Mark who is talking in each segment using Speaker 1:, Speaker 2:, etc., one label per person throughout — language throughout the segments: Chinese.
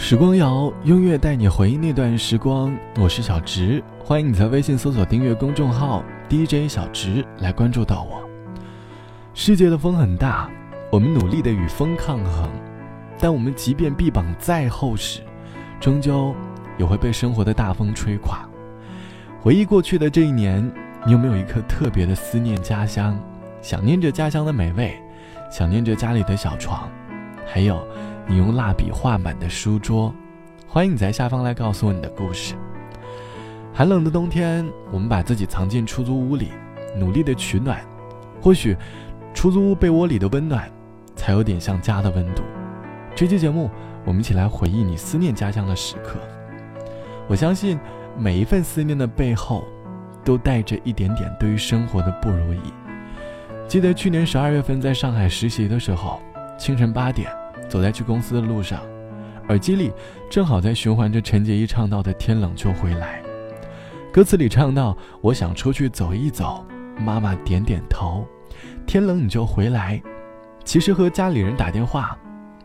Speaker 1: 时光谣，音乐带你回忆那段时光。我是小直，欢迎你在微信搜索订阅公众号 DJ 小直来关注到我。世界的风很大，我们努力的与风抗衡，但我们即便臂膀再厚实，终究也会被生活的大风吹垮。回忆过去的这一年，你有没有一颗特别的思念家乡？想念着家乡的美味，想念着家里的小床，还有。你用蜡笔画满的书桌，欢迎你在下方来告诉我你的故事。寒冷的冬天，我们把自己藏进出租屋里，努力的取暖。或许，出租屋被窝里的温暖，才有点像家的温度。这期节目，我们一起来回忆你思念家乡的时刻。我相信，每一份思念的背后，都带着一点点对于生活的不如意。记得去年十二月份在上海实习的时候，清晨八点。走在去公司的路上，耳机里正好在循环着陈洁仪唱到的《天冷就回来》。歌词里唱到：“我想出去走一走。”妈妈点点头：“天冷你就回来。”其实和家里人打电话，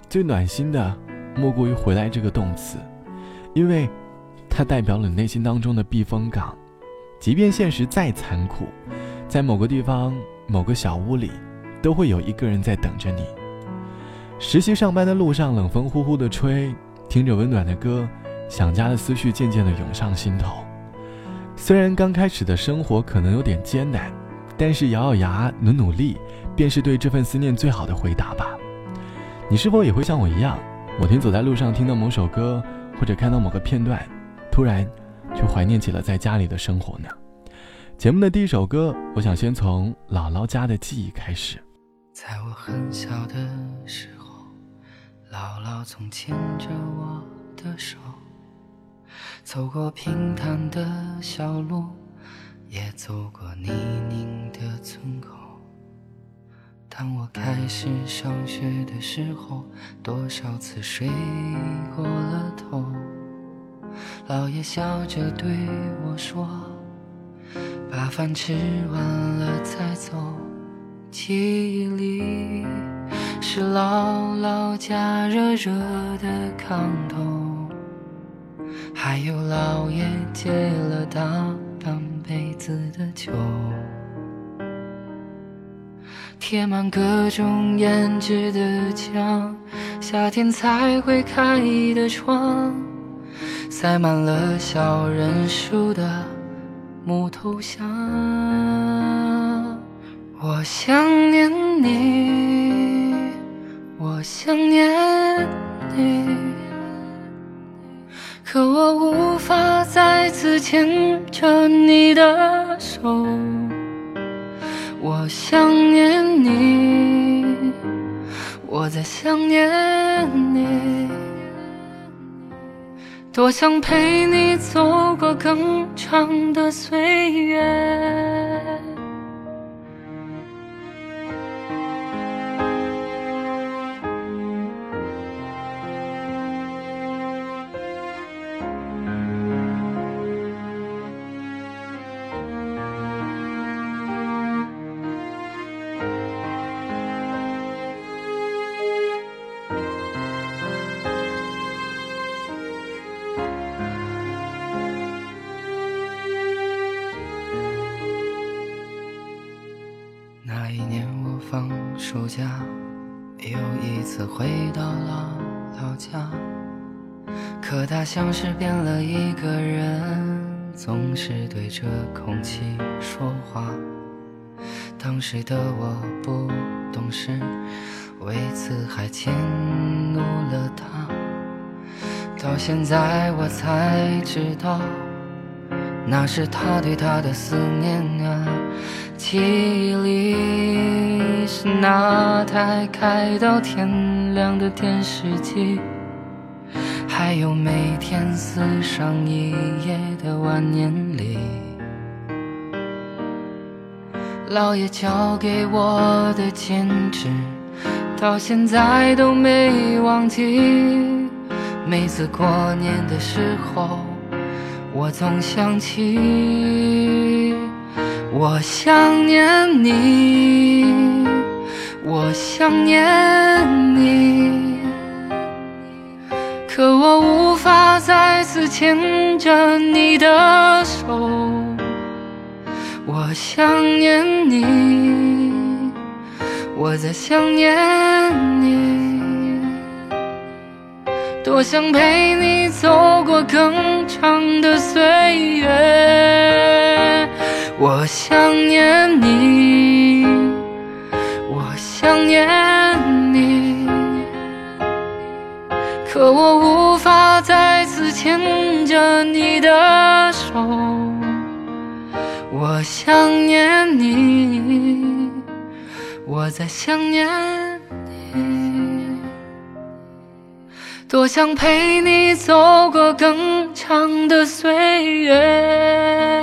Speaker 1: 最暖心的莫过于“回来”这个动词，因为它代表了你内心当中的避风港。即便现实再残酷，在某个地方、某个小屋里，都会有一个人在等着你。实习上班的路上，冷风呼呼的吹，听着温暖的歌，想家的思绪渐渐的涌上心头。虽然刚开始的生活可能有点艰难，但是咬咬牙，努努力，便是对这份思念最好的回答吧。你是否也会像我一样，某天走在路上，听到某首歌，或者看到某个片段，突然就怀念起了在家里的生活呢？节目的第一首歌，我想先从姥姥家的记忆开始。
Speaker 2: 在我很小的时候。姥姥总牵着我的手，走过平坦的小路，也走过泥泞的村口。当我开始上学的时候，多少次睡过了头，姥爷笑着对我说：“把饭吃完了再走。”记忆里。是姥姥家热热的炕头，还有姥爷结了大半辈子的酒，贴满各种胭脂的墙，夏天才会开的窗，塞满了小人书的木头箱。我想念你。我想念你，可我无法再次牵着你的手。我想念你，我在想念你，多想陪你走过更长的岁月。暑假又一次回到了老家，可他像是变了一个人，总是对着空气说话。当时的我不懂事，为此还迁怒了他。到现在我才知道，那是他对她的思念啊。记忆里是那台开到天亮的电视机，还有每天撕上一页的万年历。姥爷教给我的剪纸，到现在都没忘记。每次过年的时候，我总想起。我想念你，我想念你，可我无法再次牵着你的手。我想念你，我在想念你，多想陪你走过更长的岁月。我想念你，想念你。可我无法再次牵着你的手，我想念你，我在想念你，多想陪你走过更长的岁月。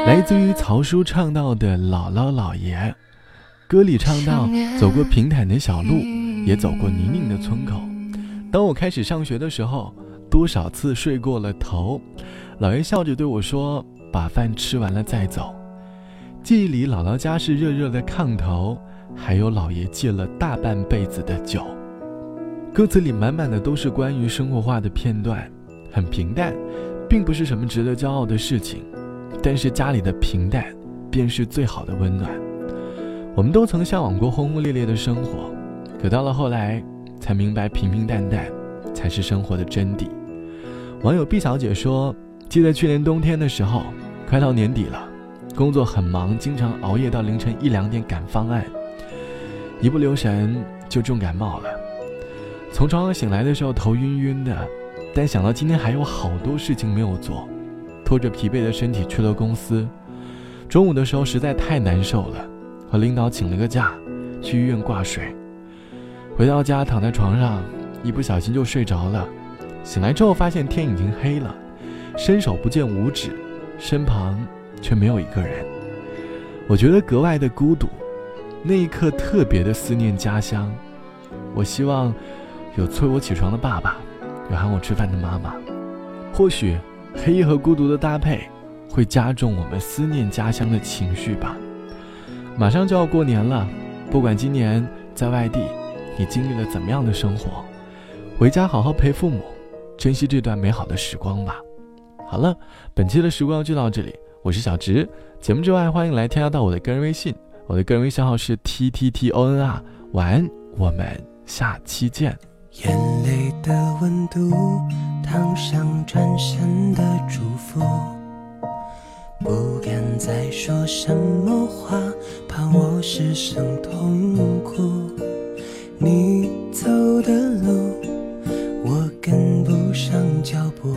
Speaker 1: 来自于曹叔唱到的《姥姥姥爷》，歌里唱到：走过平坦的小路，也走过泥泞的村口。当我开始上学的时候，多少次睡过了头，姥爷笑着对我说：“把饭吃完了再走。”记忆里，姥姥家是热热的炕头，还有姥爷戒了大半辈子的酒。歌词里满满的都是关于生活化的片段，很平淡，并不是什么值得骄傲的事情。但是家里的平淡，便是最好的温暖。我们都曾向往过轰轰烈烈的生活，可到了后来。才明白平平淡淡才是生活的真谛。网友毕小姐说：“记得去年冬天的时候，快到年底了，工作很忙，经常熬夜到凌晨一两点赶方案，一不留神就重感冒了。从床上醒来的时候头晕晕的，但想到今天还有好多事情没有做，拖着疲惫的身体去了公司。中午的时候实在太难受了，和领导请了个假，去医院挂水。”回到家，躺在床上，一不小心就睡着了。醒来之后，发现天已经黑了，伸手不见五指，身旁却没有一个人。我觉得格外的孤独，那一刻特别的思念家乡。我希望有催我起床的爸爸，有喊我吃饭的妈妈。或许黑夜和孤独的搭配，会加重我们思念家乡的情绪吧。马上就要过年了，不管今年在外地。你经历了怎么样的生活？回家好好陪父母，珍惜这段美好的时光吧。好了，本期的时光就到这里，我是小直。节目之外，欢迎来添加到我的个人微信，我的个人微信号是 t t t o n r。晚安，我们下期见。
Speaker 3: 眼泪的温度烫伤转身的祝福，不敢再说什么话，怕我失声痛哭。你走的路，我跟不上脚步。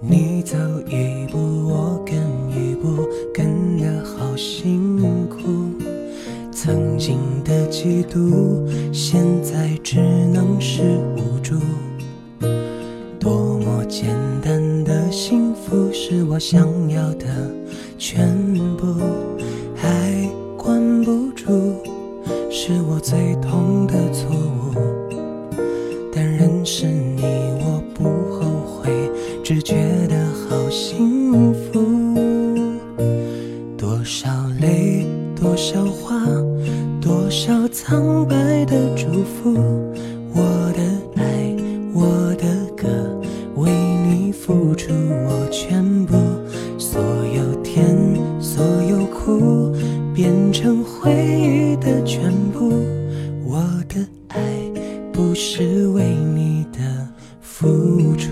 Speaker 3: 你走一步，我跟一步，跟得好辛苦。曾经的嫉妒，现在只能是无助。多么简单的幸福，是我想的全部，我的爱不是为你的付出。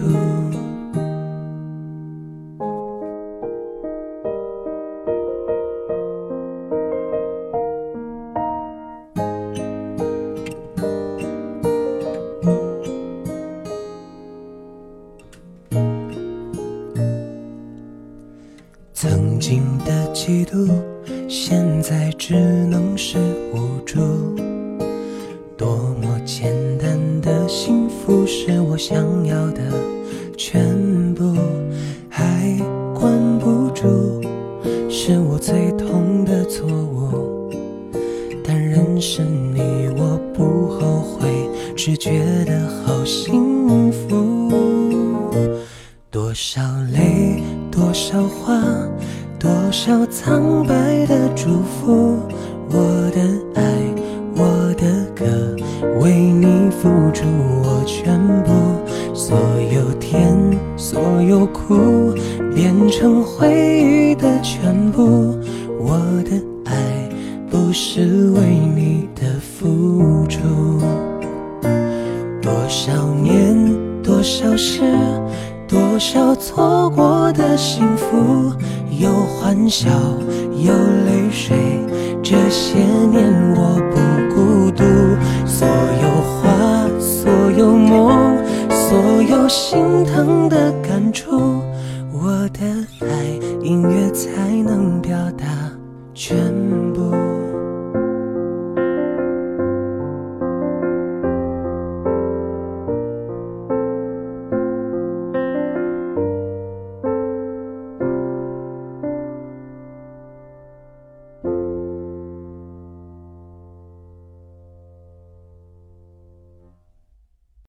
Speaker 3: 曾经的嫉妒。现在只能是无助。多么简单的幸福是我想要的全部，还管不住，是我最痛的错误。但认识你我不后悔，只觉得好幸福。多少泪，多少话。多少苍白的祝福，我的爱，我的歌，为你付出我全部，所有甜，所有苦，变成回忆的全部。我的爱不是为你的付出。多少年，多少事，多少错过的幸福，有欢笑，有泪水。这些年我不孤独，所有话，所有梦，所有心疼的感触，我的爱，音乐才能表达全部。